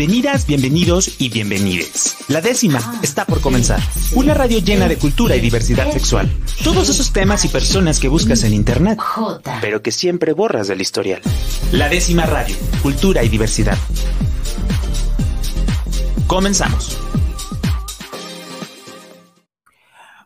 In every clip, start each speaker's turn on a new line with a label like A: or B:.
A: Bienvenidas, bienvenidos y bienvenides. La décima está por comenzar. Una radio llena de cultura y diversidad sexual. Todos esos temas y personas que buscas en internet, pero que siempre borras del historial. La décima radio, cultura y diversidad. Comenzamos.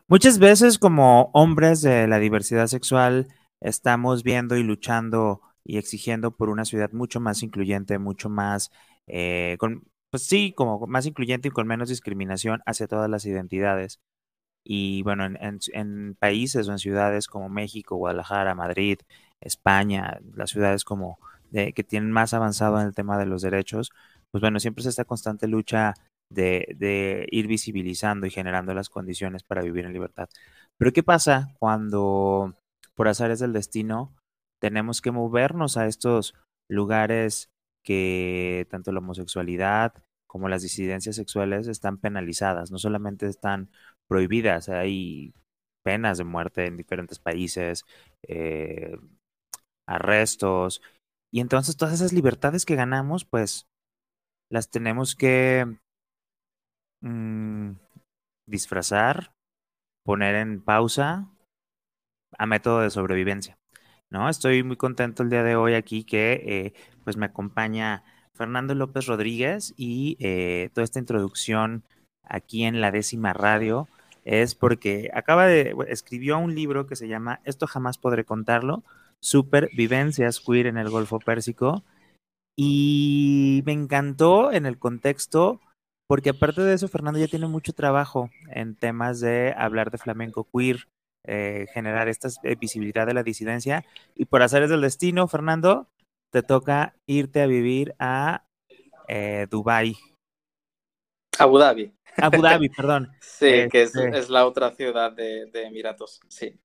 B: Muchas veces como hombres de la diversidad sexual estamos viendo y luchando y exigiendo por una ciudad mucho más incluyente, mucho más, eh, con, pues sí, como más incluyente y con menos discriminación hacia todas las identidades. Y bueno, en, países o en ciudades como México, Guadalajara, Madrid, España, las ciudades como de, que tienen más avanzado en el tema de los derechos, pues bueno, siempre es esta constante lucha de, de ir visibilizando y generando las condiciones para vivir en libertad. Pero ¿qué pasa cuando por azares del destino tenemos que movernos a estos lugares que tanto la homosexualidad como las disidencias sexuales están penalizadas, no solamente están prohibidas, hay penas de muerte en diferentes países, eh, arrestos, y entonces todas esas libertades que ganamos, pues las tenemos que mm, disfrazar, poner en pausa a método de sobrevivencia. ¿No? Estoy muy contento el día de hoy aquí que eh, pues me acompaña Fernando López Rodríguez y eh, toda esta introducción aquí en la décima radio es porque acaba de, escribió un libro que se llama Esto jamás podré contarlo, Supervivencias Queer en el Golfo Pérsico. Y me encantó en el contexto, porque aparte de eso, Fernando ya tiene mucho trabajo en temas de hablar de flamenco queer, eh, generar esta eh, visibilidad de la disidencia. Y por hacer del destino, Fernando, te toca irte a vivir a eh, Dubai.
C: Abu Dhabi.
B: Abu Dhabi, perdón.
C: sí, que este es, la otra ciudad de, Emiratos, sí.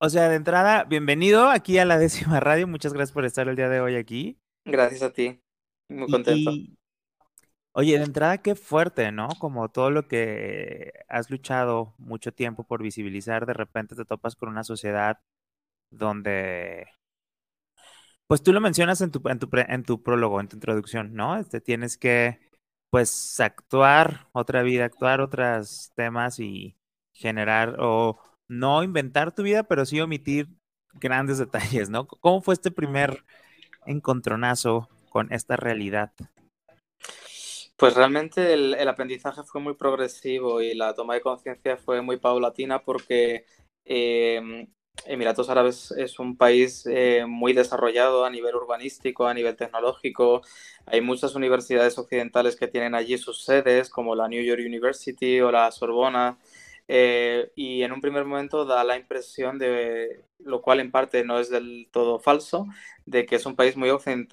B: O sea, de entrada, bienvenido aquí a la décima radio. Muchas gracias por estar el día de hoy aquí.
C: Gracias a ti. Muy contento.
B: Oye, de entrada, qué fuerte, ¿no? Como todo lo que has luchado mucho tiempo por visibilizar, de repente te topas con una sociedad donde, pues tú lo mencionas en tu, en tu, en tu prólogo, en tu introducción, ¿no? Este, tienes que, pues, actuar otra vida, actuar otros temas y generar, o no inventar tu vida, pero sí omitir grandes detalles, ¿no? ¿Cómo fue este primer encontronazo con esta realidad?
C: Pues realmente el, aprendizaje fue muy progresivo y la toma de conciencia fue muy paulatina porque em, Emiratos Árabes es un país eh, muy desarrollado a nivel urbanístico, a nivel tecnológico. Hay muchas universidades occidentales que tienen allí sus sedes, como la New York University o la Sorbona. Eh, y en un primer momento da la impresión de, lo cual en parte no es del todo falso, de que es un país muy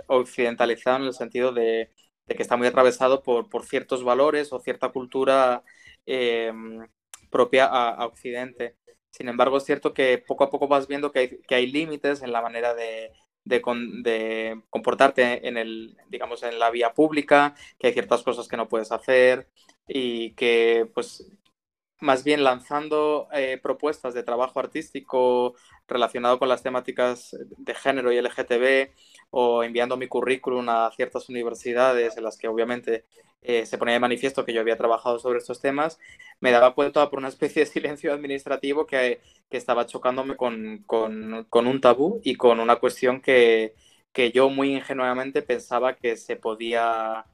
C: occidentalizado en el sentido de de que está muy atravesado por, por ciertos valores o cierta cultura em, propia a, Occidente. Sin embargo, es cierto que poco a poco vas viendo que hay, que hay límites en la manera de, de, de, comportarte en el, digamos, en la vía pública, que hay ciertas cosas que no puedes hacer y que, pues, más bien lanzando eh, propuestas de trabajo artístico relacionado con las temáticas de género y LGTB o enviando mi currículum a ciertas universidades en las que obviamente eh, se ponía de manifiesto que yo había trabajado sobre estos temas, me daba cuenta por una especie de silencio administrativo que, que estaba chocándome con, con, con, un tabú y con una cuestión que, que yo muy ingenuamente pensaba que se podía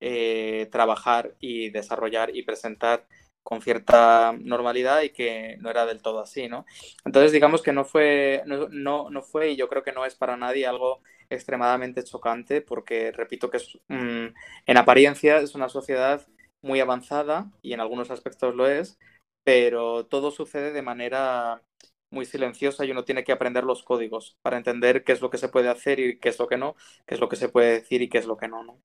C: eh, trabajar y desarrollar y presentar con cierta normalidad y que no era del todo así, ¿no? Entonces, digamos que no fue, no, no, fue y yo creo que no es para nadie algo extremadamente chocante porque, repito, que es, en apariencia es una sociedad muy avanzada y en algunos aspectos lo es, pero todo sucede de manera muy silenciosa y uno tiene que aprender los códigos para entender qué es lo que se puede hacer y qué es lo que no, qué es lo que se puede decir y qué es lo que no, ¿no?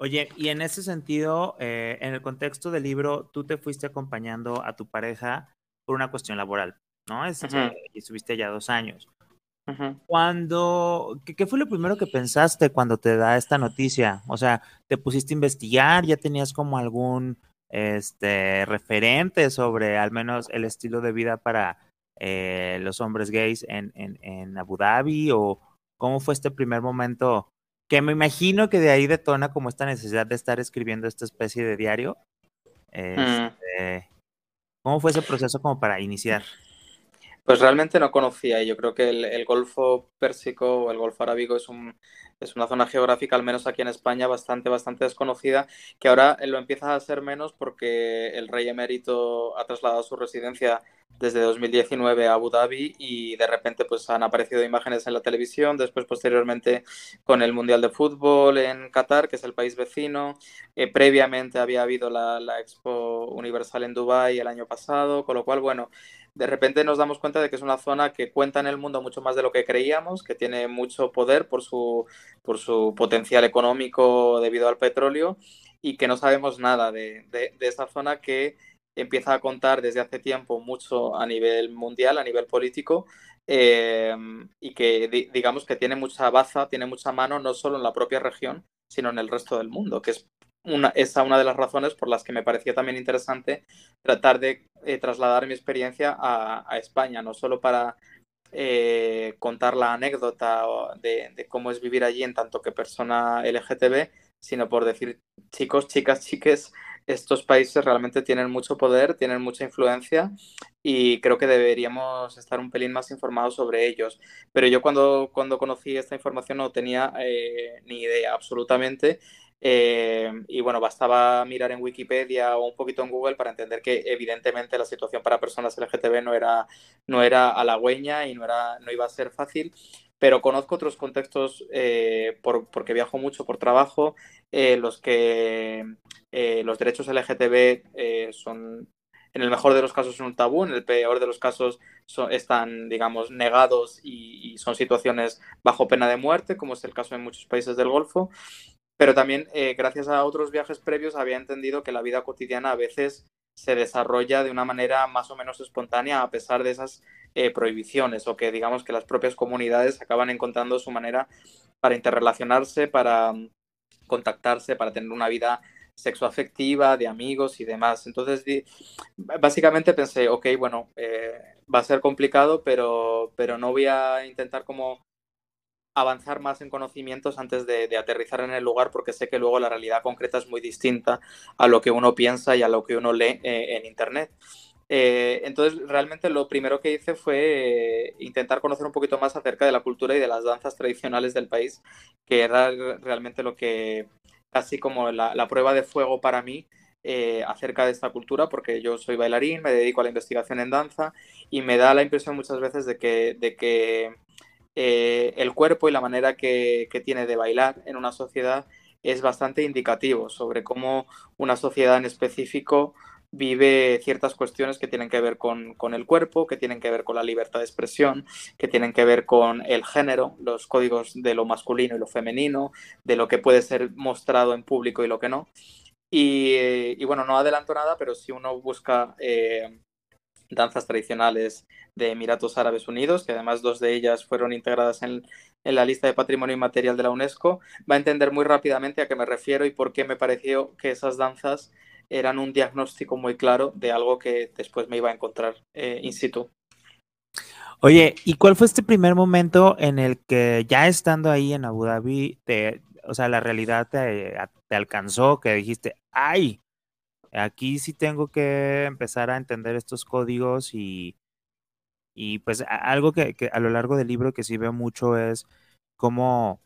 B: Oye, y en ese sentido, eh, en el contexto del libro, tú te fuiste acompañando a tu pareja por una cuestión laboral, ¿no? Es, Y estuviste ya dos años. Cuando, ¿qué, fue lo primero que pensaste cuando te da esta noticia? O sea, ¿te pusiste a investigar? ¿Ya tenías como algún este, referente sobre al menos el estilo de vida para eh, los hombres gays en, en, en Abu Dhabi? ¿O cómo fue este primer momento que me imagino que de ahí detona como esta necesidad de estar escribiendo esta especie de diario.
C: Mm.
B: Este, ¿Cómo fue ese proceso como para iniciar?
C: Pues realmente no conocía y yo creo que el, Golfo Pérsico o el Golfo Arábigo es, un, es una zona geográfica, al menos aquí en España, bastante, bastante desconocida, que ahora lo empieza a ser menos porque el rey emérito ha trasladado su residencia desde 2019 a Abu Dhabi y de repente pues han aparecido imágenes en la televisión, después posteriormente con el Mundial de Fútbol en Qatar, que es el país vecino, eh, previamente había habido la, la Expo Universal en Dubái el año pasado, con lo cual, bueno, de repente nos damos cuenta de que es una zona que cuenta en el mundo mucho más de lo que creíamos, que tiene mucho poder por su, por su potencial económico debido al petróleo y que no sabemos nada de, esa zona que empieza a contar desde hace tiempo mucho a nivel mundial, a nivel político, eh, y que digamos que tiene mucha baza, tiene mucha mano no solo en la propia región, sino en el resto del mundo, que es una, esa una de las razones por las que me parecía también interesante tratar de eh, trasladar mi experiencia a, España, no solo para eh, contar la anécdota de, cómo es vivir allí en tanto que persona LGTB, sino por decir, chicos, chicas, chiques, estos países realmente tienen mucho poder, tienen mucha influencia y creo que deberíamos estar un pelín más informados sobre ellos. Pero yo cuando, cuando conocí esta información no tenía eh, ni idea absolutamente eh, y bueno, bastaba mirar en Wikipedia o un poquito en Google para entender que evidentemente la situación para personas LGTB no era, no era halagüeña y no, era, no iba a ser fácil. Pero conozco otros contextos eh, por, porque viajo mucho por trabajo, eh, los que los derechos LGTB son, en el mejor de los casos, un tabú, en el peor de los casos están, digamos, negados y, y son situaciones bajo pena de muerte, como es el caso en muchos países del Golfo pero también eh, gracias a otros viajes previos había entendido que la vida cotidiana a veces se desarrolla de una manera más o menos espontánea a pesar de esas eh, prohibiciones o que digamos que las propias comunidades acaban encontrando su manera para interrelacionarse, para mm, contactarse, para tener una vida sexoafectiva, de amigos y demás. Entonces, básicamente pensé, ok, bueno, eh, va a ser complicado, pero, pero no voy a intentar como avanzar más en conocimientos antes de, aterrizar en el lugar porque sé que luego la realidad concreta es muy distinta a lo que uno piensa y a lo que uno lee eh, en Internet. Eh, entonces, realmente lo primero que hice fue eh, intentar conocer un poquito más acerca de la cultura y de las danzas tradicionales del país, que era realmente lo que, casi como la, prueba de fuego para mí, acerca de esta cultura, porque yo soy bailarín, me dedico a la investigación en danza y me da la impresión muchas veces de que, de que eh, el cuerpo y la manera que, tiene de bailar en una sociedad es bastante indicativo sobre cómo una sociedad en específico vive ciertas cuestiones que tienen que ver con, el cuerpo, que tienen que ver con la libertad de expresión, que tienen que ver con el género, los códigos de lo masculino y lo femenino, de lo que puede ser mostrado en público y lo que no. Y, bueno, no adelanto nada, pero si uno busca eh, danzas tradicionales de Emiratos Árabes Unidos, que además dos de ellas fueron integradas en, la lista de patrimonio inmaterial de la UNESCO, va a entender muy rápidamente a qué me refiero y por qué me pareció que esas danzas eran un diagnóstico muy claro de algo que después me iba a encontrar eh, in situ.
B: Oye, ¿y cuál fue este primer momento en el que ya estando ahí en Abu Dhabi, te, o sea, la realidad te alcanzó, que dijiste, ay, aquí sí tengo que empezar a entender estos códigos y, y pues algo que, a lo largo del libro que sí veo mucho es cómo,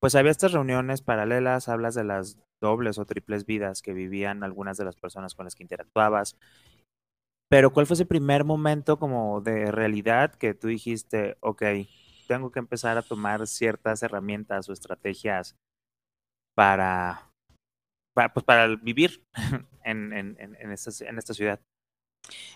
B: pues había estas reuniones paralelas, hablas de las dobles o triples vidas que vivían algunas de las personas con las que interactuabas. Pero ¿cuál fue ese primer momento como de realidad que tú dijiste, ok, tengo que empezar a tomar ciertas herramientas o estrategias para, para, pues para vivir en, en, en, esta, en esta ciudad?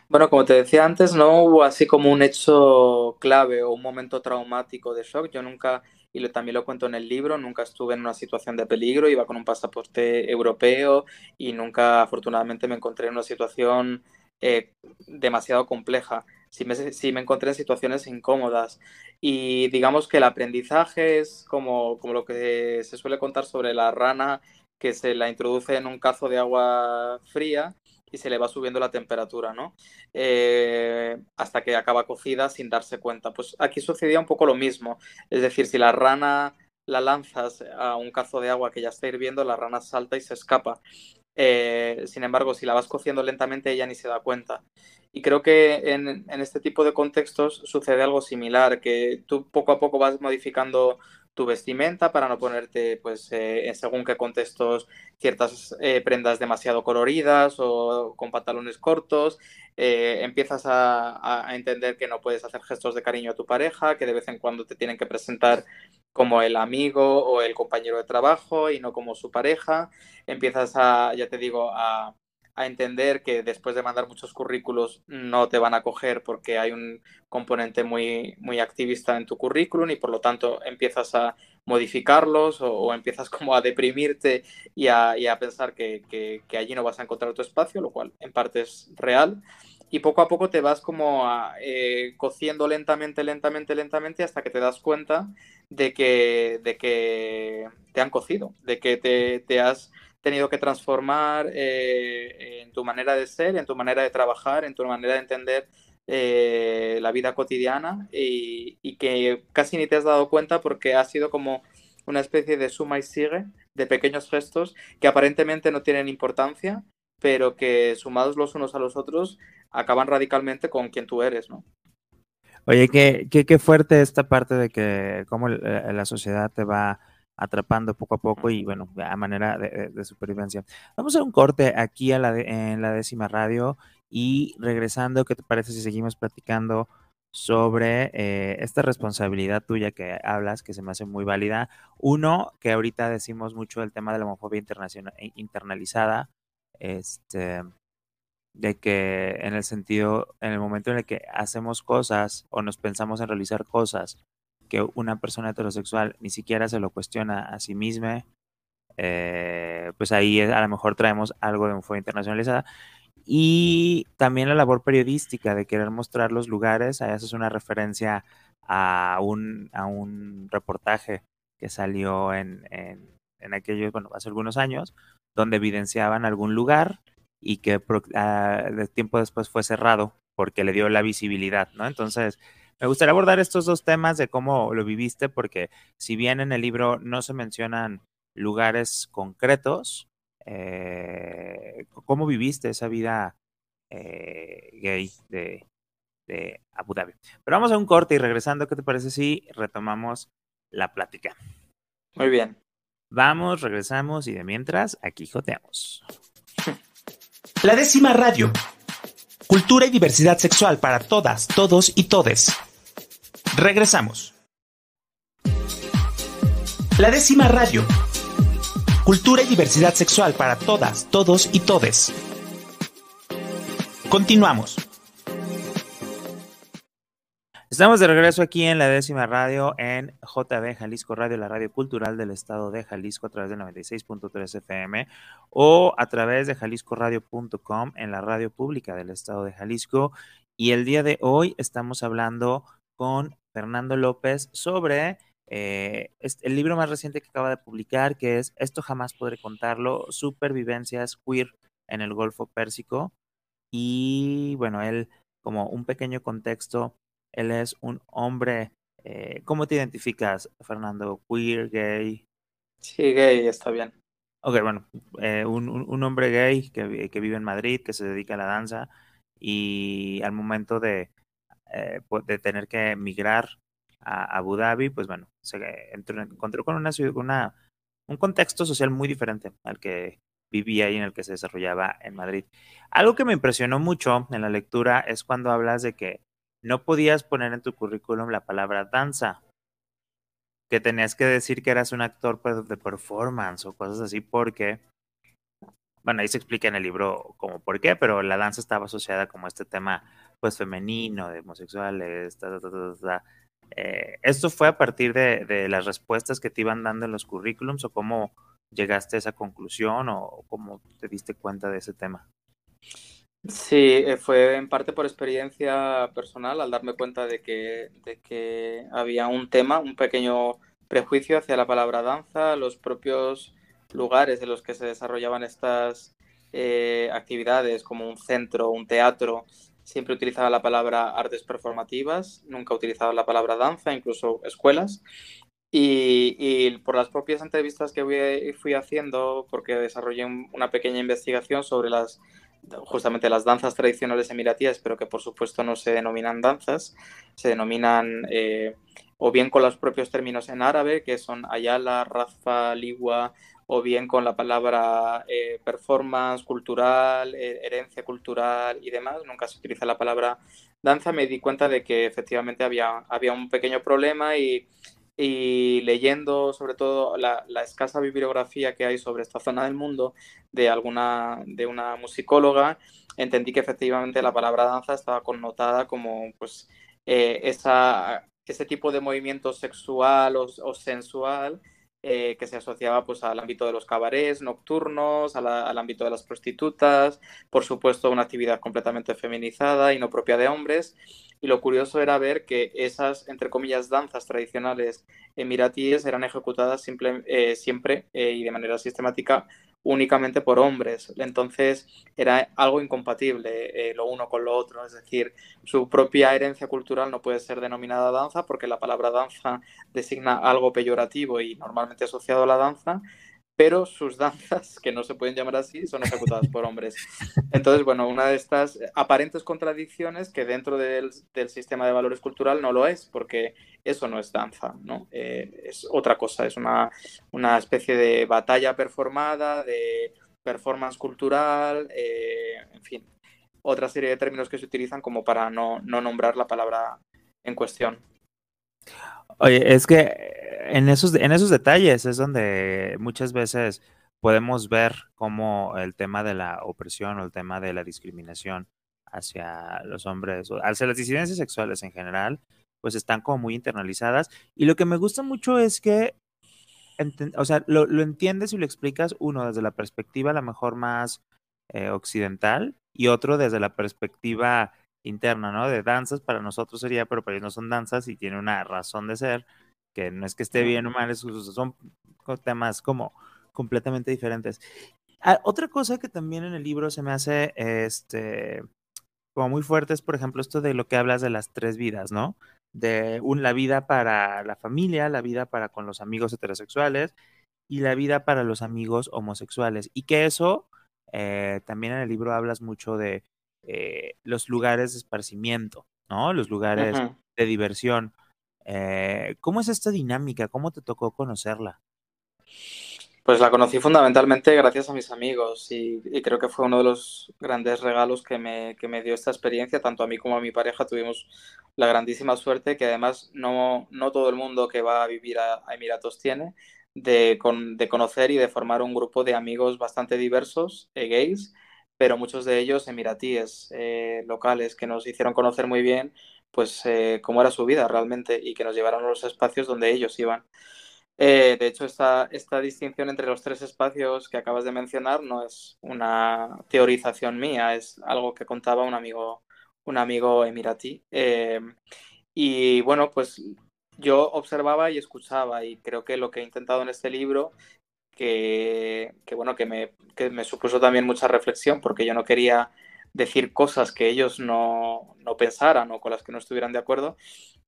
C: Bueno, como te decía antes, no hubo así como un hecho clave o un momento traumático de shock. Yo nunca, y lo, también lo cuento en el libro, nunca estuve en una situación de peligro, iba con un pasaporte europeo y nunca, afortunadamente, me encontré en una situación eh, demasiado compleja. Sí me, sí me encontré en situaciones incómodas. Y digamos que el aprendizaje es como, como lo que se suele contar sobre la rana que se la introduce en un cazo de agua fría y se le va subiendo la temperatura, ¿no? Eh, hasta que acaba cocida sin darse cuenta. Pues aquí sucedía un poco lo mismo. Es decir, si la rana la lanzas a un cazo de agua que ya está hirviendo, la rana salta y se escapa. Eh, sin embargo, si la vas cociendo lentamente, ella ni se da cuenta. Y creo que en, este tipo de contextos sucede algo similar, que tú poco a poco vas modificando tu vestimenta para no ponerte, pues, eh, en según qué contextos, ciertas eh, prendas demasiado coloridas o con pantalones cortos. empiezas a, entender que no puedes hacer gestos de cariño a tu pareja, que de vez en cuando te tienen que presentar como el amigo o el compañero de trabajo y no como su pareja. Empiezas a, ya te digo, a, entender que después de mandar muchos currículos no te van a coger porque hay un componente muy, muy activista en tu currículum y por lo tanto empiezas a modificarlos o, empiezas como a deprimirte y a, pensar que, que, allí no vas a encontrar tu espacio, lo cual en parte es real. Y poco a poco te vas como eh, cociendo lentamente, lentamente, lentamente hasta que te das cuenta de que, de que te han cocido, de que te, has tenido que transformar eh, en tu manera de ser, en tu manera de trabajar, en tu manera de entender eh, la vida cotidiana y, que casi ni te has dado cuenta porque ha sido como una especie de suma y sigue de pequeños gestos que aparentemente no tienen importancia, pero que sumados los unos a los otros acaban radicalmente con quien tú eres, ¿no?
B: Oye, qué, qué, qué fuerte esta parte de que cómo eh, la sociedad te va atrapando poco a poco y bueno, a manera de, supervivencia. Vamos a un corte aquí a la en la décima radio y regresando, ¿qué te parece si seguimos platicando sobre eh, esta responsabilidad tuya que hablas, que se me hace muy válida? Uno, que ahorita decimos mucho el tema de la homofobia internacional, internalizada, este, de que en el sentido, en el momento en el que hacemos cosas o nos pensamos en realizar cosas que una persona heterosexual ni siquiera se lo cuestiona a sí misma, eh, pues ahí a lo mejor traemos algo de un fuego internacionalizada. Y también la labor periodística de querer mostrar los lugares, ahí haces una referencia a un, a un reportaje que salió en, en, en aquellos, bueno, hace algunos años, donde evidenciaban algún lugar y que ah, tiempo después fue cerrado porque le dio la visibilidad, ¿no? Entonces, me gustaría abordar estos dos temas de cómo lo viviste, porque si bien en el libro no se mencionan lugares concretos, eh, ¿cómo viviste esa vida eh, gay de, de Abu Dhabi? Pero vamos a un corte y regresando, ¿qué te parece si retomamos la plática?
C: Muy bien.
B: Vamos, regresamos y de mientras, aquí joteamos.
A: La décima radio. Cultura y diversidad sexual para todas, todos y todes. Regresamos. La décima radio. Cultura y diversidad sexual para todas, todos y todes. Continuamos.
B: Estamos de regreso aquí en la décima radio en JB Jalisco Radio, la radio cultural del estado de Jalisco a través de 96.3 FM o a través de jaliscoradio.com en la radio pública del estado de Jalisco. Y el día de hoy estamos hablando con Fernando López sobre eh, el libro más reciente que acaba de publicar, que es Esto jamás podré contarlo, Supervivencias Queer en el Golfo Pérsico. Y bueno, él como un pequeño contexto él es un hombre. Eh, ¿Cómo te identificas, Fernando? ¿Queer, gay?
C: Sí, gay, está bien.
B: Ok, bueno, eh, un, hombre gay que, que, vive en Madrid, que se dedica a la danza y al momento de, eh, de tener que emigrar a Abu Dhabi, pues bueno, se encontró con una, una, un contexto social muy diferente al que vivía y en el que se desarrollaba en Madrid. Algo que me impresionó mucho en la lectura es cuando hablas de que no podías poner en tu currículum la palabra danza, que tenías que decir que eras un actor pues, de performance o cosas así, porque, bueno, ahí se explica en el libro como por qué, pero la danza estaba asociada como este tema pues femenino, de homosexuales, eh, ¿Esto fue a partir de, de, las respuestas que te iban dando en los currículums o cómo llegaste a esa conclusión o cómo te diste cuenta de ese tema?
C: Sí, eh, fue en parte por experiencia personal al darme cuenta de que, de que había un tema, un pequeño prejuicio hacia la palabra danza, los propios lugares en los que se desarrollaban estas eh, actividades, como un centro, un teatro, siempre utilizaba la palabra artes performativas, nunca utilizaba la palabra danza, incluso escuelas. Y, por las propias entrevistas que fui, haciendo, porque desarrollé una pequeña investigación sobre las justamente las danzas tradicionales emiratíes, pero que por supuesto no se denominan danzas, se denominan eh, o bien con los propios términos en árabe, que son ayala, razfa, ligua, o bien con la palabra eh, performance cultural, herencia cultural y demás. Nunca se utiliza la palabra danza. Me di cuenta de que efectivamente había, había un pequeño problema y y leyendo sobre todo la, escasa bibliografía que hay sobre esta zona del mundo de alguna de una musicóloga entendí que efectivamente la palabra danza estaba connotada como pues eh, esa, ese tipo de movimiento sexual o sensual eh, que se asociaba pues al ámbito de los cabarets nocturnos, al ámbito de las prostitutas, por supuesto una actividad completamente feminizada y no propia de hombres. Y lo curioso era ver que esas, entre comillas, danzas tradicionales emiratíes eran ejecutadas eh, siempre eh, y de manera sistemática únicamente por hombres. Entonces era algo incompatible eh, lo uno con lo otro. Es decir, su propia herencia cultural no puede ser denominada danza porque la palabra danza designa algo peyorativo y normalmente asociado a la danza, pero sus danzas, que no se pueden llamar así, son ejecutadas por hombres. Entonces, bueno, una de estas aparentes contradicciones que dentro del, sistema de valores cultural no lo es, porque eso no es danza, ¿no? Eh, es otra cosa, es una, una, especie de batalla performada, de performance cultural, eh, en fin, otra serie de términos que se utilizan como para no, no nombrar la palabra en cuestión.
B: Oye, es que en esos, en esos detalles es donde muchas veces podemos ver cómo el tema de la opresión o el tema de la discriminación hacia los hombres, o hacia las disidencias sexuales en general, pues están como muy internalizadas. Y lo que me gusta mucho es que, o sea, lo, entiendes y lo explicas, uno, desde la perspectiva a lo mejor más eh, occidental y otro desde la perspectiva interna, ¿no? De danzas para nosotros sería, pero para ellos no son danzas y tiene una razón de ser, que no es que esté bien o mal, son temas como completamente diferentes. Ah, otra cosa que también en el libro se me hace este como muy fuerte es, por ejemplo, esto de lo que hablas de las tres vidas, ¿no? De un, la vida para la familia, la vida para con los amigos heterosexuales y la vida para los amigos homosexuales. Y que eso, eh, también en el libro hablas mucho de eh, los lugares de esparcimiento, ¿no? Los lugares de diversión. Eh, ¿Cómo es esta dinámica? ¿Cómo te tocó conocerla?
C: Pues la conocí fundamentalmente gracias a mis amigos y, creo que fue uno de los grandes regalos que me, que me, dio esta experiencia, tanto a mí como a mi pareja tuvimos la grandísima suerte que además no, no todo el mundo que va a vivir a, Emiratos tiene de, de, conocer y de formar un grupo de amigos bastante diversos, eh, gays, pero muchos de ellos emiratíes eh, locales que nos hicieron conocer muy bien pues eh, cómo era su vida realmente y que nos llevaron a los espacios donde ellos iban. Eh, de hecho, esta, esta distinción entre los tres espacios que acabas de mencionar no es una teorización mía, es algo que contaba un amigo, un amigo emiratí. y bueno, pues yo observaba y escuchaba y creo que lo que he intentado en este libro que, bueno, que me, que me, supuso también mucha reflexión porque yo no quería decir cosas que ellos no, no pensaran o con las que no estuvieran de acuerdo.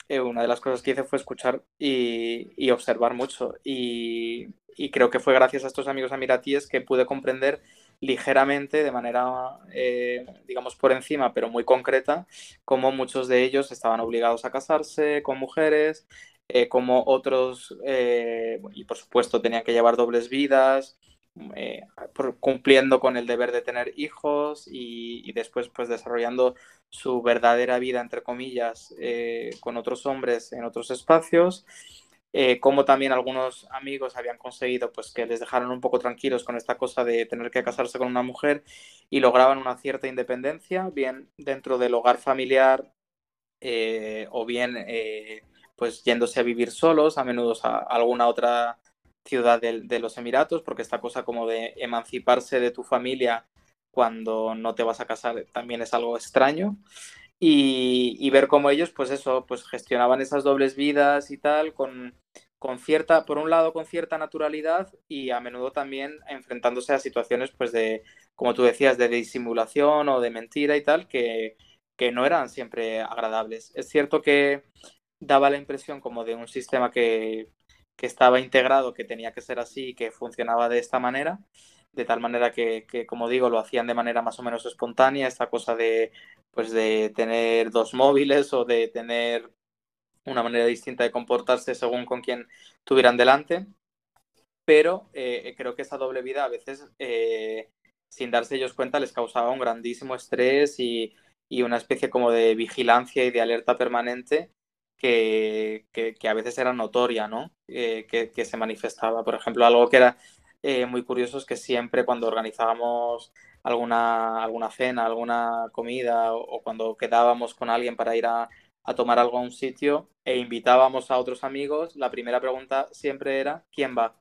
C: Eh, una de las cosas que hice fue escuchar y, y observar mucho. Y, y, creo que fue gracias a estos amigos amiratíes que pude comprender ligeramente, de manera, eh, digamos, por encima, pero muy concreta, cómo muchos de ellos estaban obligados a casarse con mujeres, eh, como otros, eh, y por supuesto tenían que llevar dobles vidas, eh, cumpliendo con el deber de tener hijos y, después pues desarrollando su verdadera vida, entre comillas, con otros hombres en otros espacios. como también algunos amigos habían conseguido pues que les dejaron un poco tranquilos con esta cosa de tener que casarse con una mujer y lograban una cierta independencia, bien dentro del hogar familiar o bien pues yéndose a vivir solos, a menudo a alguna otra ciudad de, los Emiratos, porque esta cosa como de emanciparse de tu familia cuando no te vas a casar también es algo extraño. Y, ver cómo ellos, pues eso, pues gestionaban esas dobles vidas y tal, con, con cierta, por un lado, con cierta naturalidad y a menudo también enfrentándose a situaciones, pues de, como tú decías, de disimulación o de mentira y tal, que, que no eran siempre agradables. Es cierto que daba la impresión como de un sistema que, que estaba integrado, que tenía que ser así, que funcionaba de esta manera, de tal manera que, como digo, lo hacían de manera más o menos espontánea, esta cosa de, pues de tener dos móviles o de tener una manera distinta de comportarse según con quien tuvieran delante. Pero eh, creo que esa doble vida a veces, eh, sin darse ellos cuenta, les causaba un grandísimo estrés y, y una especie como de vigilancia y de alerta permanente que, que, a veces era notoria, ¿no? Eh, que, que, se manifestaba. Por ejemplo, algo que era eh, muy curioso es que siempre cuando organizábamos alguna, alguna cena, alguna comida o, cuando quedábamos con alguien para ir a, a, tomar algo a un sitio e invitábamos a otros amigos, la primera pregunta siempre era ¿quién va?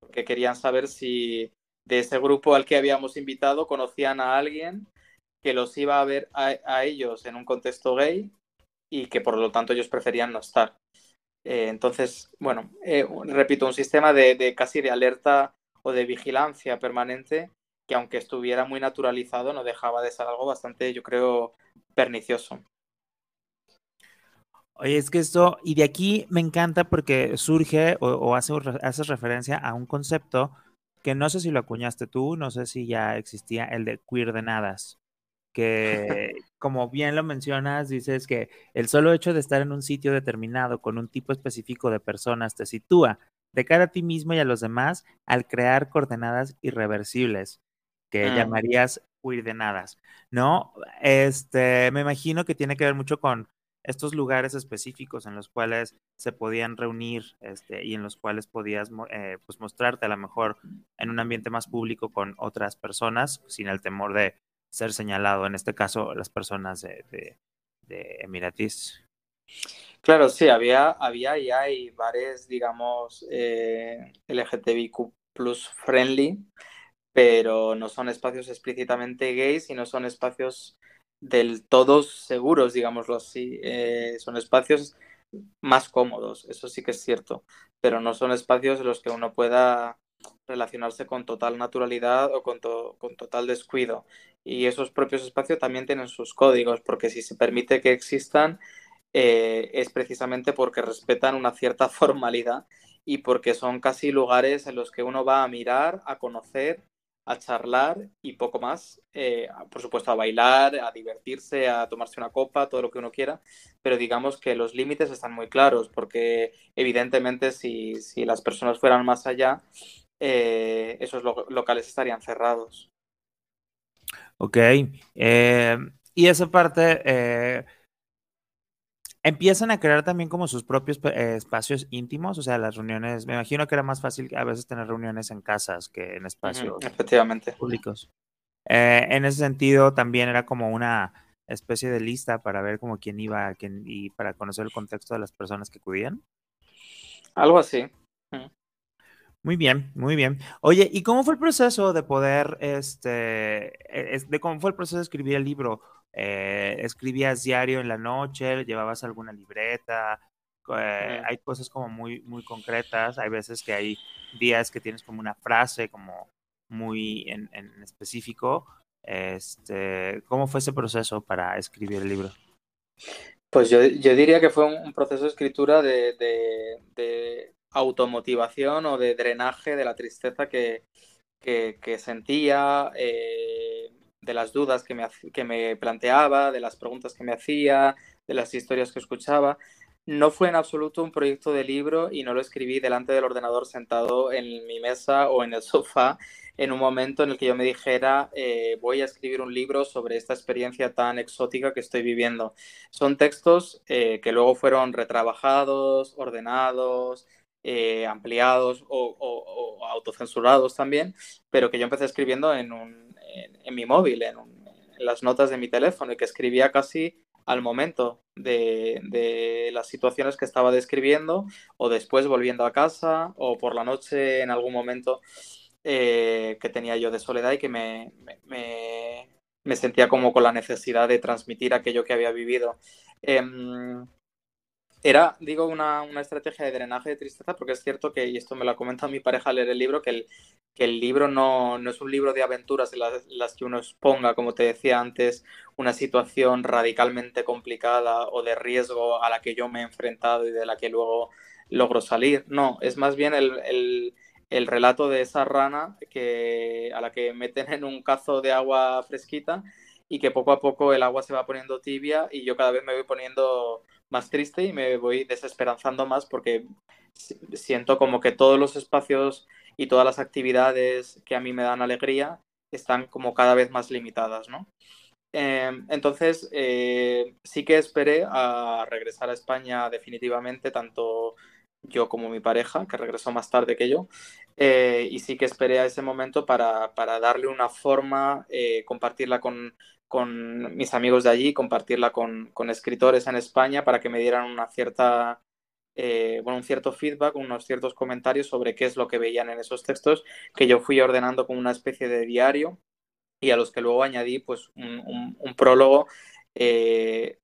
C: Porque querían saber si de ese grupo al que habíamos invitado conocían a alguien que los iba a ver a, ellos en un contexto gay y que por lo tanto ellos preferían no estar. Eh, entonces, bueno, eh, repito, un sistema de, casi de alerta o de vigilancia permanente que aunque estuviera muy naturalizado no dejaba de ser algo bastante, yo creo, pernicioso.
B: Oye, es que esto, y de aquí me encanta porque surge o, o hace, referencia a un concepto que no sé si lo acuñaste tú, no sé si ya existía, el de queer de que como bien lo mencionas, dices que el solo hecho de estar en un sitio determinado con un tipo específico de personas te sitúa de cara a ti mismo y a los demás al crear coordenadas irreversibles que ah. llamarías coordenadas, ¿no? Este, me imagino que tiene que ver mucho con estos lugares específicos en los cuales se podían reunir este, y en los cuales podías eh, pues mostrarte a lo mejor en un ambiente más público con otras personas sin el temor de ser señalado, en este caso las personas de, de, Emiratis.
C: Claro, sí, había, había y hay bares, digamos, eh, plus friendly, pero no son espacios explícitamente gays y no son espacios del todo seguros, digámoslo así. Eh, son espacios más cómodos, eso sí que es cierto, pero no son espacios en los que uno pueda relacionarse con total naturalidad o con, con total descuido. Y esos propios espacios también tienen sus códigos, porque si se permite que existan, eh, es precisamente porque respetan una cierta formalidad y porque son casi lugares en los que uno va a mirar, a conocer, a charlar y poco más. Eh, por supuesto, a bailar, a divertirse, a tomarse una copa, todo lo que uno quiera. Pero digamos que los límites están muy claros, porque evidentemente si, si las personas fueran más allá, eh, esos locales estarían cerrados.
B: Ok. Eh, y esa parte, eh, empiezan a crear también como sus propios espacios íntimos, o sea, las reuniones, me imagino que era más fácil a veces tener reuniones en casas que en espacios
C: efectivamente.
B: públicos. en ese sentido, también era como una especie de lista para ver como quién iba quién, y para conocer el contexto de las personas que acudían.
C: Algo así.
B: Muy bien, muy bien. Oye, ¿y cómo fue el proceso de poder, este, e, de cómo fue el proceso de escribir el libro? Eh, ¿Escribías diario en la noche? ¿Llevabas alguna libreta? Eh, hay cosas como muy, muy concretas. Hay veces que hay días que tienes como una frase como muy en, específico. Este, ¿Cómo fue ese proceso para escribir el libro?
C: Pues yo, diría que fue un, proceso de escritura de automotivación o de drenaje de la tristeza que, que, sentía, eh, de las dudas que me, que me planteaba, de las preguntas que me hacía, de las historias que escuchaba. No fue en absoluto un proyecto de libro y no lo escribí delante del ordenador sentado en mi mesa o en el sofá en un momento en el que yo me dijera eh, voy a escribir un libro sobre esta experiencia tan exótica que estoy viviendo. Son textos eh, que luego fueron retrabajados, ordenados, eh, ampliados o, autocensurados también, pero que yo empecé escribiendo en, un, en, mi móvil, en, las notas de mi teléfono y que escribía casi al momento de, las situaciones que estaba describiendo o después volviendo a casa o por la noche en algún momento eh, que tenía yo de soledad y que me, sentía como con la necesidad de transmitir aquello que había vivido. Em, era, digo, una, una, estrategia de drenaje de tristeza, porque es cierto que, y esto me lo ha comentado mi pareja al leer el libro, que el, que el libro no, no es un libro de aventuras en las, que uno exponga, como te decía antes, una situación radicalmente complicada o de riesgo a la que yo me he enfrentado y de la que luego logro salir. No, es más bien el, el, relato de esa rana que, a la que meten en un cazo de agua fresquita y que poco a poco el agua se va poniendo tibia y yo cada vez me voy poniendo más triste y me voy desesperanzando más porque siento como que todos los espacios y todas las actividades que a mí me dan alegría están como cada vez más limitadas, ¿no? Em, entonces, eh, sí que esperé a regresar a España definitivamente, tanto yo como mi pareja, que regresó más tarde que yo, eh, y sí que esperé a ese momento para, darle una forma, eh, compartirla con, con, mis amigos de allí, compartirla con, con, escritores en España para que me dieran una cierta, bueno, un cierto feedback, unos ciertos comentarios sobre qué es lo que veían en esos textos, que yo fui ordenando como una especie de diario y a los que luego añadí pues un, prólogo, eh,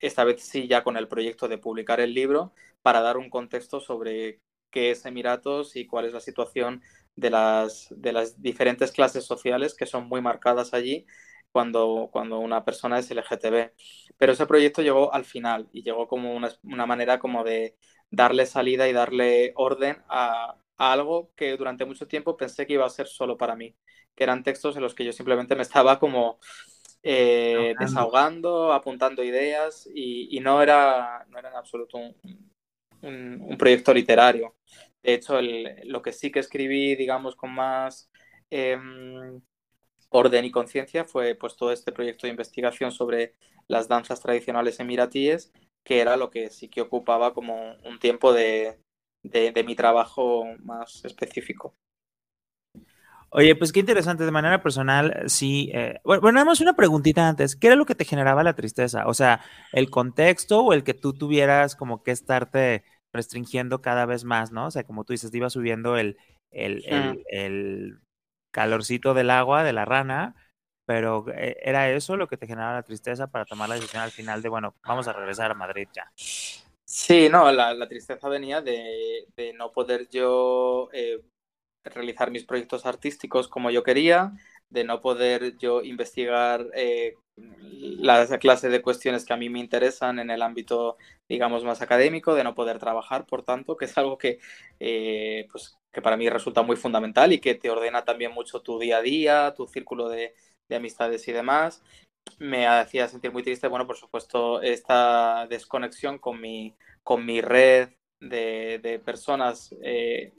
C: esta vez sí ya con el proyecto de publicar el libro, para dar un contexto sobre qué es Emiratos y cuál es la situación de las, de las diferentes clases sociales que son muy marcadas allí cuando, cuando una persona es LGTB. Pero ese proyecto llegó al final y llegó como una, una manera como de darle salida y darle orden a, a, algo que durante mucho tiempo pensé que iba a ser solo para mí que eran textos en los que yo simplemente me estaba como eh, desahogando, apuntando ideas y, no, era, no era en absoluto un, proyecto literario. De hecho, lo que sí que escribí, digamos, con más em, orden y conciencia fue pues todo este proyecto de investigación sobre las danzas tradicionales emiratíes, que era lo que sí que ocupaba como un tiempo de mi trabajo más específico.
B: Oye, pues qué interesante, de manera personal, sí. Eh, bueno, nada más una preguntita antes. ¿Qué era lo que te generaba la tristeza? O sea, ¿el contexto o el que tú tuvieras como que estarte restringiendo cada vez más, ¿no? O sea, como tú dices, te iba subiendo el, el, el, calorcito del agua, de la rana, pero eh, ¿era eso lo que te generaba la tristeza para tomar la decisión al final de, bueno, vamos a regresar a Madrid ya?
C: Sí, no, la, tristeza venía de, de, no poder yo eh, realizar mis proyectos artísticos como yo quería, de no poder yo investigar eh, la clase de cuestiones que a mí me interesan en el ámbito, digamos, más académico, de no poder trabajar, por tanto, que es algo que, eh, pues, que para mí resulta muy fundamental y que te ordena también mucho tu día a día, tu círculo de, amistades y demás. Me hacía sentir muy triste, bueno, por supuesto, esta desconexión con mi, con mi red de, personas eh,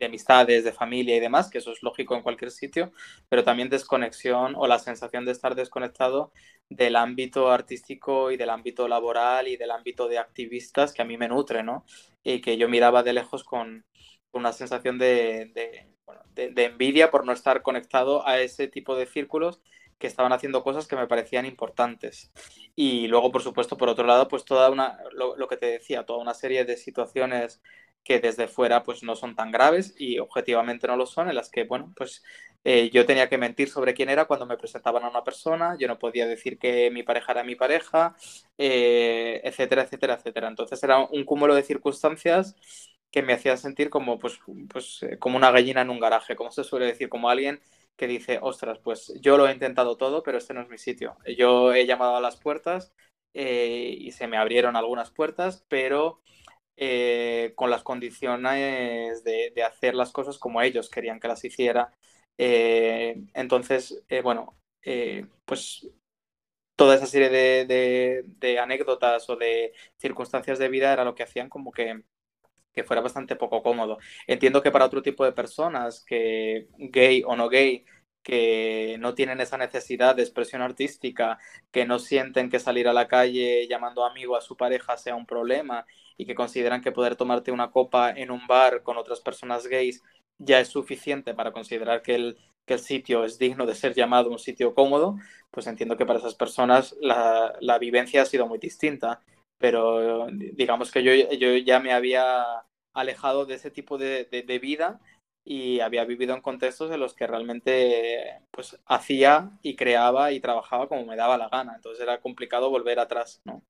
C: de amistades, de familia y demás, que eso es lógico en cualquier sitio, pero también desconexión o la sensación de estar desconectado del ámbito artístico y del ámbito laboral y del ámbito de activistas que a mí me nutre, ¿no? Y que yo miraba de lejos con, una sensación de, de, envidia por no estar conectado a ese tipo de círculos que estaban haciendo cosas que me parecían importantes. Y luego, por supuesto, por otro lado, pues toda una, lo, que te decía, toda una serie de situaciones que desde fuera pues no son tan graves y objetivamente no lo son, en las que, bueno, pues eh, yo tenía que mentir sobre quién era cuando me presentaban a una persona, yo no podía decir que mi pareja era mi pareja, eh, etcétera, etcétera, etcétera. Entonces era un cúmulo de circunstancias que me hacían sentir como, pues, pues, eh, como una gallina en un garaje, como se suele decir, como alguien que dice, ostras, pues yo lo he intentado todo, pero este no es mi sitio. Yo he llamado a las puertas y se me abrieron algunas puertas, pero eh, con las condiciones de, hacer las cosas como ellos querían que las hiciera. Eh, entonces, eh, bueno, pues toda esa serie de, anécdotas o de circunstancias de vida era lo que hacían como que, que fuera bastante poco cómodo. Entiendo que para otro tipo de personas, que gay o no gay, que no tienen esa necesidad de expresión artística, que no sienten que salir a la calle llamando amigo a su pareja sea un problema y que consideran que poder tomarte una copa en un bar con otras personas gays ya es suficiente para considerar que el, que el sitio es digno de ser llamado un sitio cómodo, pues entiendo que para esas personas la, la vivencia ha sido muy distinta. Pero digamos que yo, yo ya me había alejado de ese tipo de, de, vida y había vivido en contextos en los que realmente pues hacía y creaba y trabajaba como me daba la gana. Entonces era complicado volver atrás, ¿no?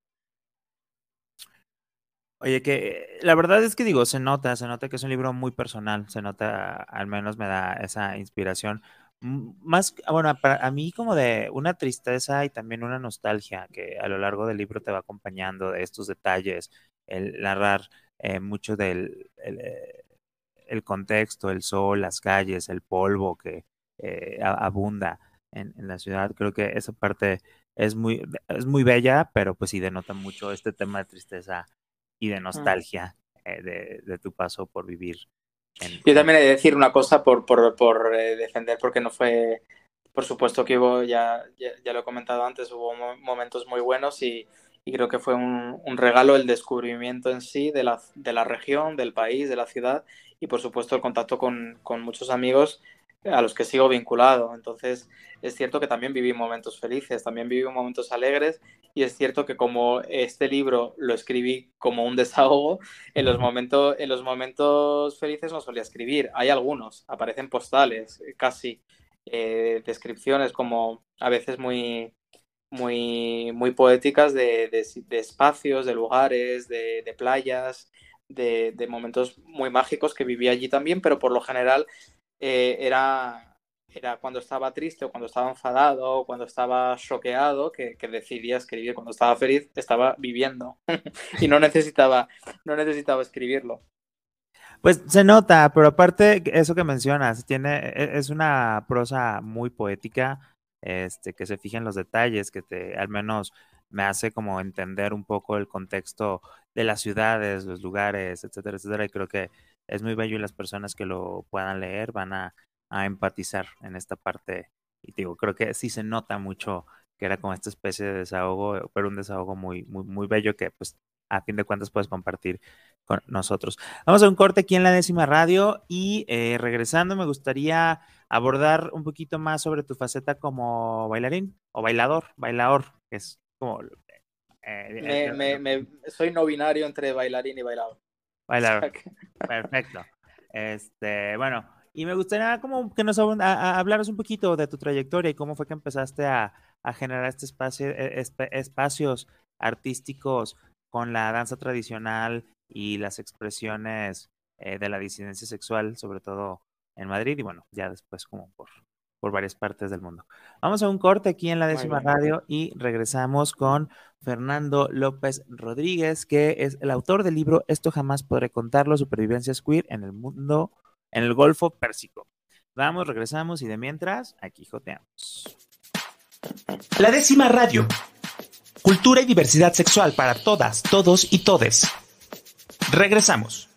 B: Oye, que la verdad es que digo, se nota, se nota que es un libro muy personal, se nota, al menos me da esa inspiración. Más, bueno, para a mí como de una tristeza y también una nostalgia que a lo largo del libro te va acompañando de estos detalles, el narrar mucho del el, contexto, el sol, las calles, el polvo que abunda en, la ciudad. Creo que esa parte es muy, es muy bella, pero pues sí denota mucho este tema de tristeza y de nostalgia de, de, tu paso por vivir
C: yo también he de decir una cosa por, por, por eh, defender, porque no fue, por supuesto que hubo, ya, ya, lo he comentado antes, hubo momentos muy buenos y, y creo que fue un, un, regalo el descubrimiento en sí de la, de la, región, del país, de la ciudad y por supuesto el contacto con, con muchos amigos a los que sigo vinculado. Entonces, es cierto que también viví momentos felices, también viví momentos alegres y es cierto que como este libro lo escribí como un desahogo, en los momentos, en los momentos felices no solía escribir. Hay algunos, aparecen postales, casi eh, descripciones como a veces muy, muy, muy poéticas de, de, espacios, de lugares, de, de playas, de, de, momentos muy mágicos que viví allí también, pero por lo general eh, era, era cuando estaba triste o cuando estaba enfadado o cuando estaba choqueado que, decidía escribir. Cuando estaba feliz estaba viviendo y no necesitaba, no necesitaba escribirlo.
B: Pues se nota, pero aparte eso que mencionas, tiene, e, es una prosa muy poética, este, que se fija en los detalles, que te, al menos me hace como entender un poco el contexto de las ciudades, los lugares, etcétera, etcétera. Y creo que es muy bello y las personas que lo puedan leer van a, empatizar en esta parte. Y digo, creo que sí se nota mucho que era como esta especie de desahogo, pero un desahogo muy, muy, muy bello que pues a fin de cuentas puedes compartir con nosotros. Vamos a un corte aquí en la décima radio y eh, regresando me gustaría abordar un poquito más sobre tu faceta como bailarín o bailador, bailador, que es como...
C: Eh, me, soy no binario entre bailarín y bailador.
B: Bailar. Perfecto. Este, bueno, y me gustaría como que nos hablaras un poquito de tu trayectoria y cómo fue que empezaste a, generar este espacio, e, espacios artísticos con la danza tradicional y las expresiones eh, de la disidencia sexual, sobre todo en Madrid y bueno, ya después como por, por varias partes del mundo. Vamos a un corte aquí en la décima radio y regresamos con Fernando López Rodríguez, que es el autor del libro Esto jamás podré contarlo, supervivencias queer en el mundo, en el Golfo Pérsico. Vamos, regresamos y de mientras, aquí joteamos.
A: La décima radio. Cultura y diversidad sexual para todas, todos y todes. Regresamos.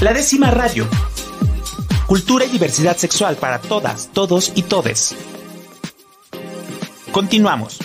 A: La décima radio Cultura y diversidad sexual para todas, todos y todes. Continuamos.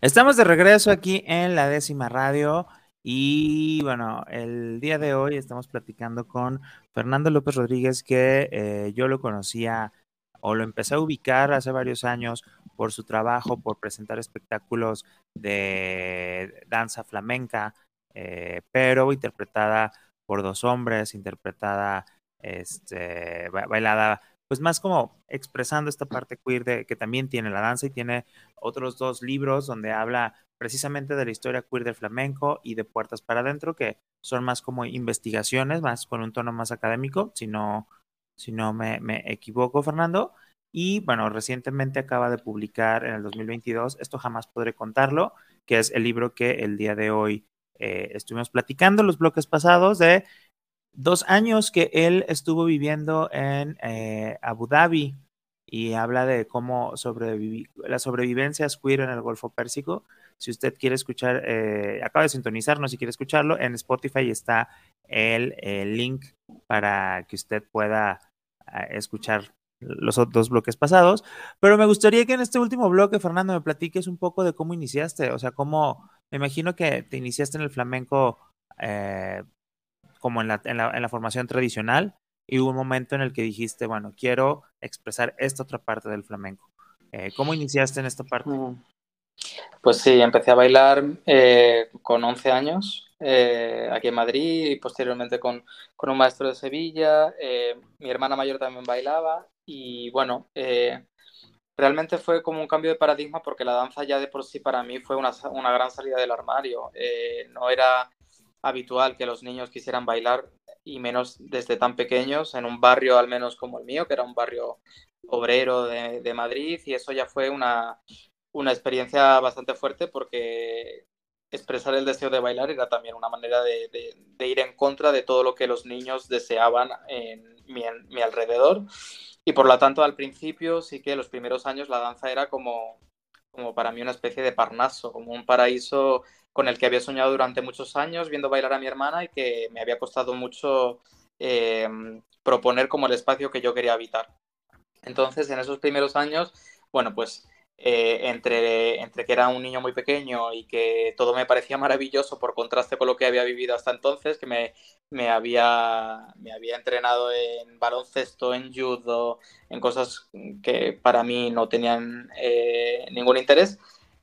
B: Estamos de regreso aquí en la décima radio y bueno, el día de hoy estamos platicando con Fernando López Rodríguez que eh, yo lo conocía o lo empecé a ubicar hace varios años por su trabajo, por presentar espectáculos de danza flamenca, eh, pero interpretada por dos hombres, interpretada, este, bailada, pues más como expresando esta parte queer de, que también tiene la danza y tiene otros dos libros donde habla precisamente de la historia queer del flamenco y de Puertas para Adentro, que son más como investigaciones, más con un tono más académico, si no, si no me, me equivoco, Fernando. Y bueno, recientemente acaba de publicar en el 2022, esto jamás podré contarlo, que es el libro que el día de hoy eh, estuvimos platicando los bloques pasados de dos años que él estuvo viviendo en eh, Abu Dhabi y habla de cómo sobrevivir, la sobrevivencia queer en el Golfo Pérsico. Si usted quiere escuchar, eh, acaba de sintonizarnos, si quiere escucharlo, en Spotify está el, link para que usted pueda escuchar los dos bloques pasados. Pero me gustaría que en este último bloque, Fernando, me platiques un poco de cómo iniciaste, o sea, cómo me imagino que te iniciaste en el flamenco eh, como en la, en, la, formación tradicional y hubo un momento en el que dijiste, bueno, quiero expresar esta otra parte del flamenco. Eh, ¿Cómo iniciaste en esta parte?
C: Pues sí, empecé a bailar eh, con 11 años aquí en Madrid y posteriormente con, con un maestro de Sevilla. mi hermana mayor también bailaba y bueno, realmente fue como un cambio de paradigma porque la danza ya de por sí para mí fue una, una gran salida del armario. Eh, no era habitual que los niños quisieran bailar y menos desde tan pequeños en un barrio al menos como el mío, que era un barrio obrero de, de Madrid y eso ya fue una, una experiencia bastante fuerte porque expresar el deseo de bailar era también una manera de, ir en contra de todo lo que los niños deseaban en mi, en mi, alrededor. Y por lo tanto, al principio sí que los primeros años la danza era como, como para mí una especie de parnaso, como un paraíso con el que había soñado durante muchos años viendo bailar a mi hermana y que me había costado mucho eh, proponer como el espacio que yo quería habitar. Entonces, en esos primeros años, bueno, pues eh, entre, entre que era un niño muy pequeño y que todo me parecía maravilloso por contraste con lo que había vivido hasta entonces, que me, me, había, me había entrenado en baloncesto, en judo, en cosas que para mí no tenían eh, ningún interés,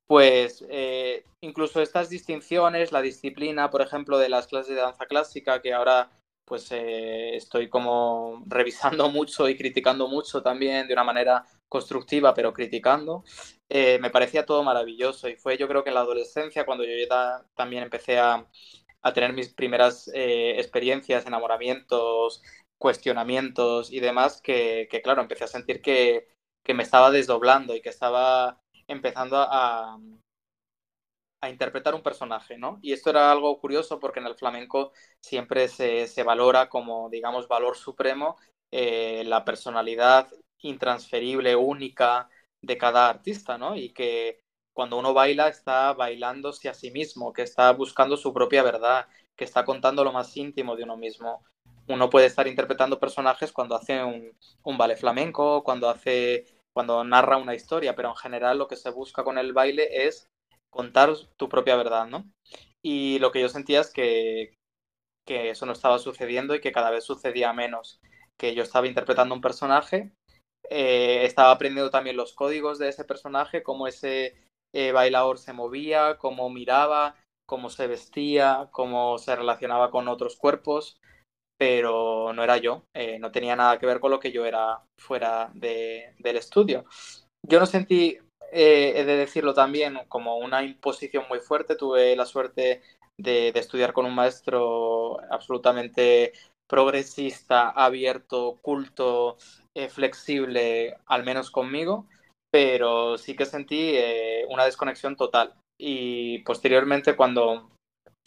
C: pues eh, incluso estas distinciones, la disciplina, por ejemplo, de las clases de danza clásica, que ahora pues estoy como revisando mucho y criticando mucho también de una manera constructiva, pero criticando, eh, me parecía todo maravilloso. Y fue yo creo que en la adolescencia, cuando yo ya también empecé a, tener mis primeras eh, experiencias, enamoramientos, cuestionamientos y demás, que, claro, empecé a sentir que, me estaba desdoblando y que estaba empezando a, a interpretar un personaje, ¿no? Y esto era algo curioso porque en el flamenco siempre se, se valora como, digamos, valor supremo eh, la personalidad intransferible, única de cada artista, ¿no? Y que cuando uno baila está bailándose a sí mismo, que está buscando su propia verdad, que está contando lo más íntimo de uno mismo. Uno puede estar interpretando personajes cuando hace un, un flamenco, cuando hace, cuando narra una historia, pero en general lo que se busca con el baile es contar tu propia verdad, ¿no? Y lo que yo sentía es que, que eso no estaba sucediendo y que cada vez sucedía menos, que yo estaba interpretando un personaje eh, estaba aprendiendo también los códigos de ese personaje, cómo ese eh, bailador se movía, cómo miraba, cómo se vestía, cómo se relacionaba con otros cuerpos, pero no era yo, eh, no tenía nada que ver con lo que yo era fuera del estudio. Yo no sentí, he de decirlo también, como una imposición muy fuerte, tuve la suerte de estudiar con un maestro absolutamente progresista, abierto, culto, eh, flexible, al menos conmigo, pero sí que sentí eh, una desconexión total. Y posteriormente, cuando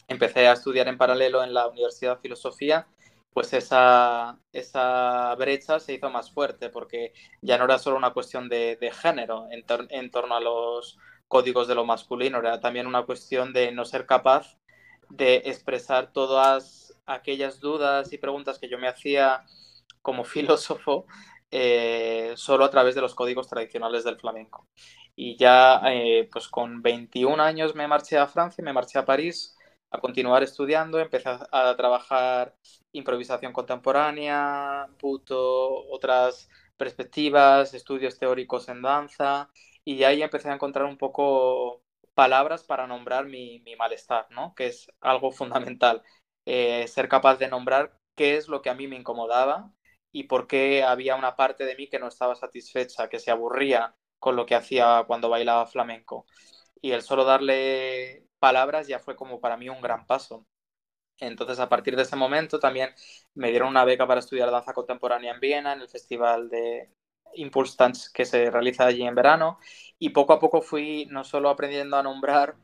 C: empecé a estudiar en paralelo en la Universidad de Filosofía, pues esa, esa brecha se hizo más fuerte, porque ya no era solo una cuestión de, género en, en torno a los códigos de lo masculino, era también una cuestión de no ser capaz de expresar todas aquellas dudas y preguntas que yo me hacía como filósofo eh, solo a través de los códigos tradicionales del flamenco. Y ya eh, pues con 21 años me marché a Francia, me marché a París a continuar estudiando, empecé a, trabajar improvisación contemporánea, puto, otras perspectivas, estudios teóricos en danza, y ahí empecé a encontrar un poco palabras para nombrar mi, malestar, ¿no? Que es algo fundamental. Eh, ser capaz de nombrar qué es lo que a mí me incomodaba y por qué había una parte de mí que no estaba satisfecha, que se aburría con lo que hacía cuando bailaba flamenco. Y el solo darle palabras ya fue como para mí un gran paso. Entonces, a partir de ese momento también me dieron una beca para estudiar danza contemporánea en Viena, en el Festival de Impulse Dance que se realiza allí en verano. Y poco a poco fui no solo aprendiendo a nombrar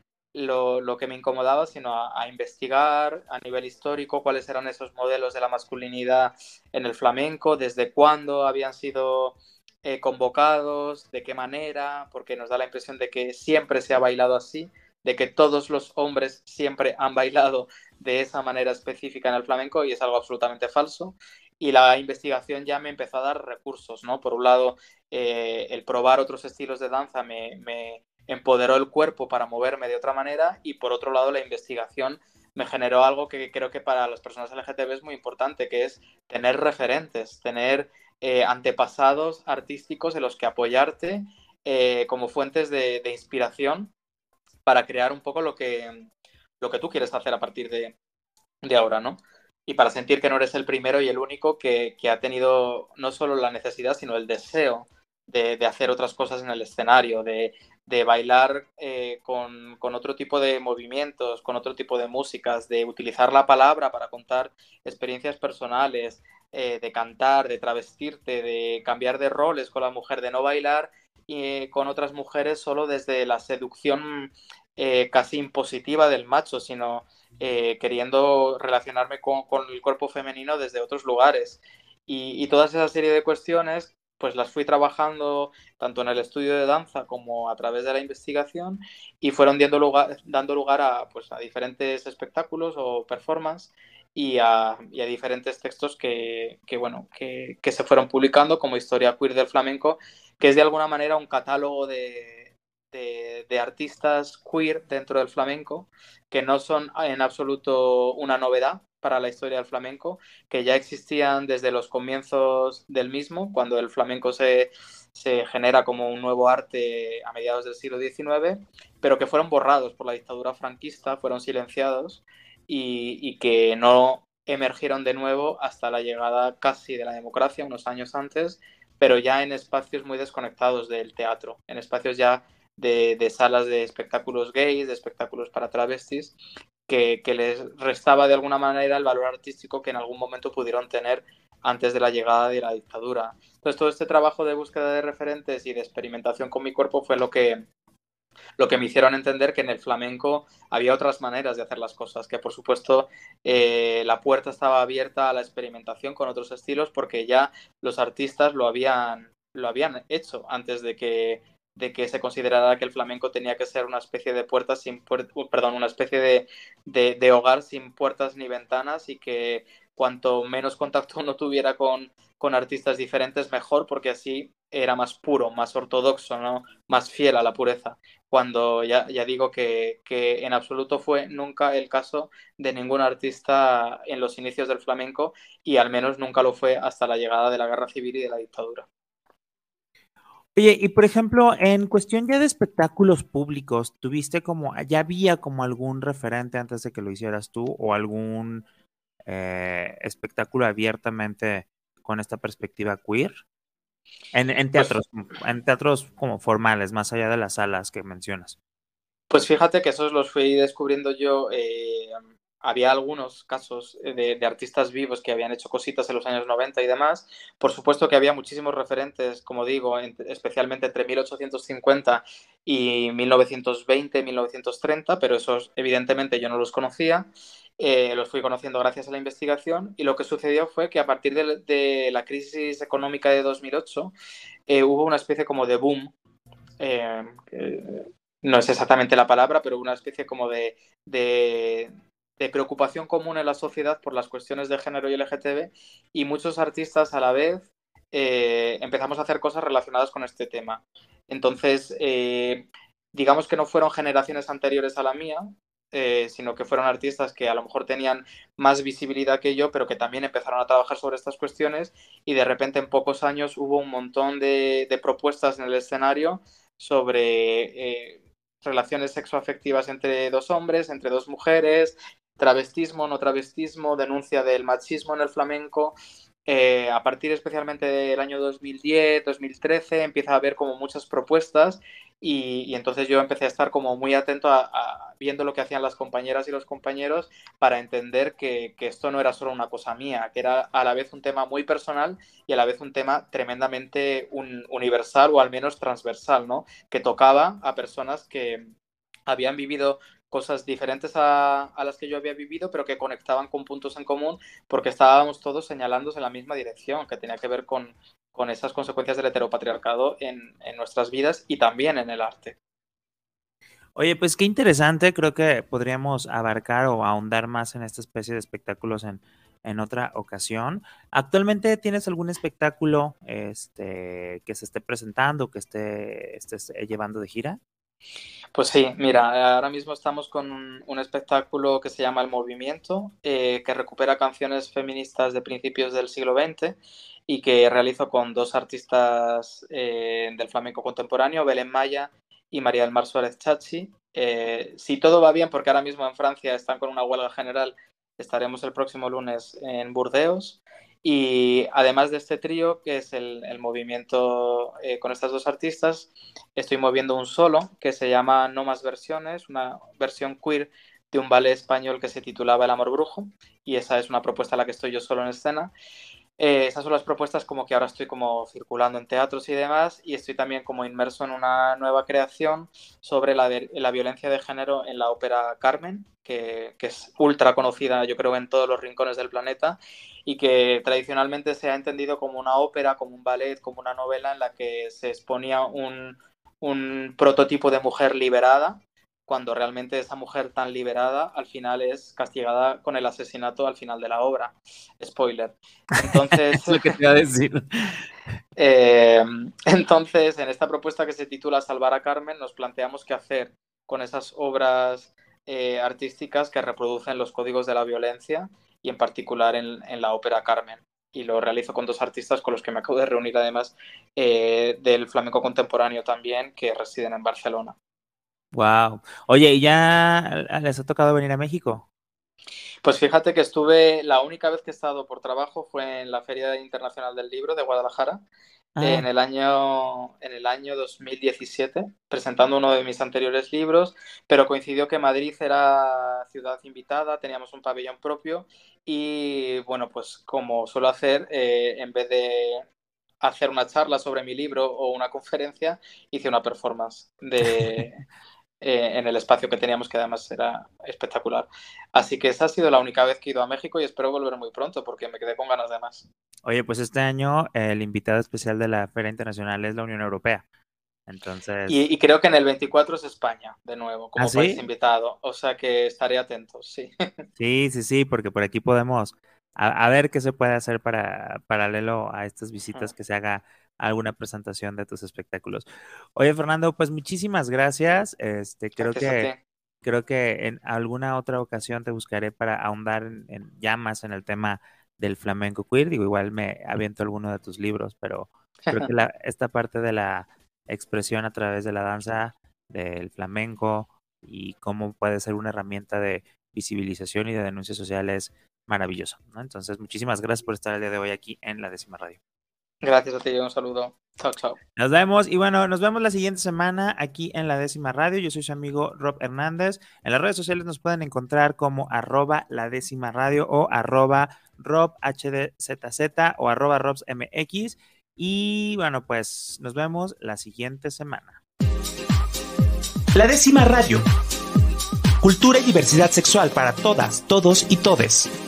C: lo, que me incomodaba, sino a, investigar a nivel histórico cuáles eran esos modelos de la masculinidad en el flamenco, desde cuándo habían sido eh, convocados, de qué manera, porque nos da la impresión de que siempre se ha bailado así, de que todos los hombres siempre han bailado de esa manera específica en el flamenco y es algo absolutamente falso. Y la investigación ya me empezó a dar recursos, ¿no? Por un lado, eh, el probar otros estilos de danza me, me, empoderó el cuerpo para moverme de otra manera y por otro lado la investigación me generó algo que creo que para las personas LGTB es muy importante, que es tener referentes, tener eh, antepasados artísticos en los que apoyarte eh, como fuentes de, inspiración para crear un poco lo que, lo que tú quieres hacer a partir de, ahora, ¿no? Y para sentir que no eres el primero y el único que, ha tenido no solo la necesidad, sino el deseo de, hacer otras cosas en el escenario, de, de bailar eh, con, otro tipo de movimientos, con otro tipo de músicas, de utilizar la palabra para contar experiencias personales, eh, de cantar, de travestirte, de cambiar de roles con la mujer, de no bailar con otras mujeres solo desde la seducción casi impositiva del macho, sino queriendo relacionarme con, el cuerpo femenino desde otros lugares. Y, y toda esa serie de cuestiones pues las fui trabajando tanto en el estudio de danza como a través de la investigación y fueron dando lugar, dando lugar a, pues, a diferentes espectáculos o performances y a, diferentes textos que, bueno, que, se fueron publicando como Historia Queer del Flamenco, que es de alguna manera un catálogo de, de artistas queer dentro del flamenco, que no son en absoluto una novedad, para la historia del flamenco, que ya existían desde los comienzos del mismo, cuando el flamenco se, genera como un nuevo arte a mediados del siglo XIX, pero que fueron borrados por la dictadura franquista, fueron silenciados y, que no emergieron de nuevo hasta la llegada casi de la democracia, unos años antes, pero ya en espacios muy desconectados del teatro, en espacios ya de, de, salas de espectáculos gays, de espectáculos para travestis, que, les restaba de alguna manera el valor artístico que en algún momento pudieron tener antes de la llegada de la dictadura. Entonces todo este trabajo de búsqueda de referentes y de experimentación con mi cuerpo fue lo que, lo que me hicieron entender que en el flamenco había otras maneras de hacer las cosas, que por supuesto eh, la puerta estaba abierta a la experimentación con otros estilos porque ya los artistas lo habían, lo habían hecho antes de que de que se considerara que el flamenco tenía que ser una especie de puertas sin perdón, una especie de, de, hogar sin puertas ni ventanas y que cuanto menos contacto uno tuviera con, con, artistas diferentes, mejor, porque así era más puro, más ortodoxo, ¿no? más fiel a la pureza. Cuando ya, ya digo que, que en absoluto fue nunca el caso de ningún artista en los inicios del flamenco y al menos nunca lo fue hasta la llegada de la guerra civil y de la dictadura.
B: Oye, y por ejemplo, en cuestión ya de espectáculos públicos, ¿tuviste como, ya había como algún referente antes de que lo hicieras tú o algún eh, espectáculo abiertamente con esta perspectiva queer? En, en pues teatros, en teatros como formales, más allá de las salas que mencionas.
C: Pues fíjate que esos los fui descubriendo yo eh, había algunos casos de, artistas vivos que habían hecho cositas en los años 90 y demás. Por supuesto que había muchísimos referentes, como digo, especialmente entre 1850 y 1920, 1930, pero esos evidentemente yo no los conocía. Eh, los fui conociendo gracias a la investigación y lo que sucedió fue que a partir de, la crisis económica de 2008 eh, hubo una especie como de boom eh, no es exactamente la palabra, pero una especie como de preocupación común en la sociedad por las cuestiones de género y LGTB y muchos artistas a la vez eh, empezamos a hacer cosas relacionadas con este tema. Entonces, eh, digamos que no fueron generaciones anteriores a la mía, eh, sino que fueron artistas que a lo mejor tenían más visibilidad que yo, pero que también empezaron a trabajar sobre estas cuestiones y de repente en pocos años hubo un montón de, de propuestas en el escenario sobre relaciones sexoafectivas entre dos hombres, entre dos mujeres, travestismo, no travestismo, denuncia del machismo en el flamenco. Eh, a partir especialmente del año 2010, 2013, empieza a haber como muchas propuestas y, entonces yo empecé a estar como muy atento a, viendo lo que hacían las compañeras y los compañeros para entender que, que, esto no era solo una cosa mía, que era a la vez un tema muy personal y a la vez un tema tremendamente universal o al menos transversal, ¿no? Que tocaba a personas que habían vivido cosas diferentes a, las que yo había vivido, pero que conectaban con puntos en común porque estábamos todos señalándose en la misma dirección, que tenía que ver con, con esas consecuencias del heteropatriarcado en, en nuestras vidas y también en el arte.
B: Oye, pues qué interesante, creo que podríamos abarcar o ahondar más en esta especie de espectáculos en, en otra ocasión. ¿Actualmente tienes algún espectáculo este, que se esté presentando, que esté, estés llevando de gira?
C: Pues sí, mira, ahora mismo estamos con un, espectáculo que se llama El Movimiento, eh, que recupera canciones feministas de principios del siglo XX y que realizo con dos artistas eh, del flamenco contemporáneo, Belén Maya y María del Mar Suárez Chachi. Eh, si todo va bien, porque ahora mismo en Francia están con una huelga general, estaremos el próximo lunes en Burdeos. Y además de este trío, que es el, movimiento eh, con estas dos artistas, estoy moviendo un solo que se llama No Más Versiones, una versión queer de un ballet español que se titulaba El Amor Brujo, y esa es una propuesta a la que estoy yo solo en escena. eh, esas son las propuestas como que ahora estoy como circulando en teatros y demás y estoy también como inmerso en una nueva creación sobre la, la violencia de género en la ópera Carmen, que, que, es ultra conocida yo creo en todos los rincones del planeta y que tradicionalmente se ha entendido como una ópera, como un ballet, como una novela en la que se exponía un, un prototipo de mujer liberada cuando realmente esa mujer tan liberada al final es castigada con el asesinato al final de la obra. Spoiler. Entonces,
B: es lo que te iba a decir.
C: Eh, entonces, en esta propuesta que se titula Salvar a Carmen, nos planteamos qué hacer con esas obras eh, artísticas que reproducen los códigos de la violencia y en particular en, la ópera Carmen. Y lo realizo con dos artistas con los que me acabo de reunir además eh, del flamenco contemporáneo también, que residen en Barcelona.
B: Wow. Oye, ¿y ya les ha tocado venir a México?
C: Pues fíjate que estuve, la única vez que he estado por trabajo fue en la Feria Internacional del Libro de Guadalajara ah. en, el año, en el año 2017, presentando uno de mis anteriores libros, pero coincidió que Madrid era ciudad invitada, teníamos un pabellón propio y bueno, pues como suelo hacer, eh, en vez de hacer una charla sobre mi libro o una conferencia, hice una performance de... Eh, en el espacio que teníamos, que además era espectacular. Así que esa ha sido la única vez que he ido a México y espero volver muy pronto porque me quedé con ganas de más.
B: Oye, pues este año el invitado especial de la Feria Internacional es la Unión Europea. Entonces...
C: Y, creo que en el 24 es España, de nuevo, como ¿Ah, país invitado. O sea que estaré atento, sí.
B: Sí, sí, sí, porque por aquí podemos a, ver qué se puede hacer para paralelo a estas visitas que se haga alguna presentación de tus espectáculos. Oye, Fernando, pues muchísimas gracias. Este, creo que creo que en alguna otra ocasión te buscaré para ahondar en, ya más en el tema del flamenco queer. Digo, igual me aviento alguno de tus libros, pero creo que esta parte de la expresión a través de la danza, del flamenco y cómo puede ser una herramienta de visibilización y de denuncia social es maravilloso. Entonces, muchísimas gracias por estar el día de hoy aquí en la décima radio.
C: Gracias a ti, un saludo. Chao, chao.
B: Nos vemos y bueno, nos vemos la siguiente semana aquí en la décima radio. Yo soy su amigo Rob Hernández. En las redes sociales nos pueden encontrar como arroba la décima radio o arroba Rob HDZZ o arroba RobsMX. Y bueno, pues nos vemos la siguiente semana.
A: La décima radio. Cultura y diversidad sexual para todas, todos y todes.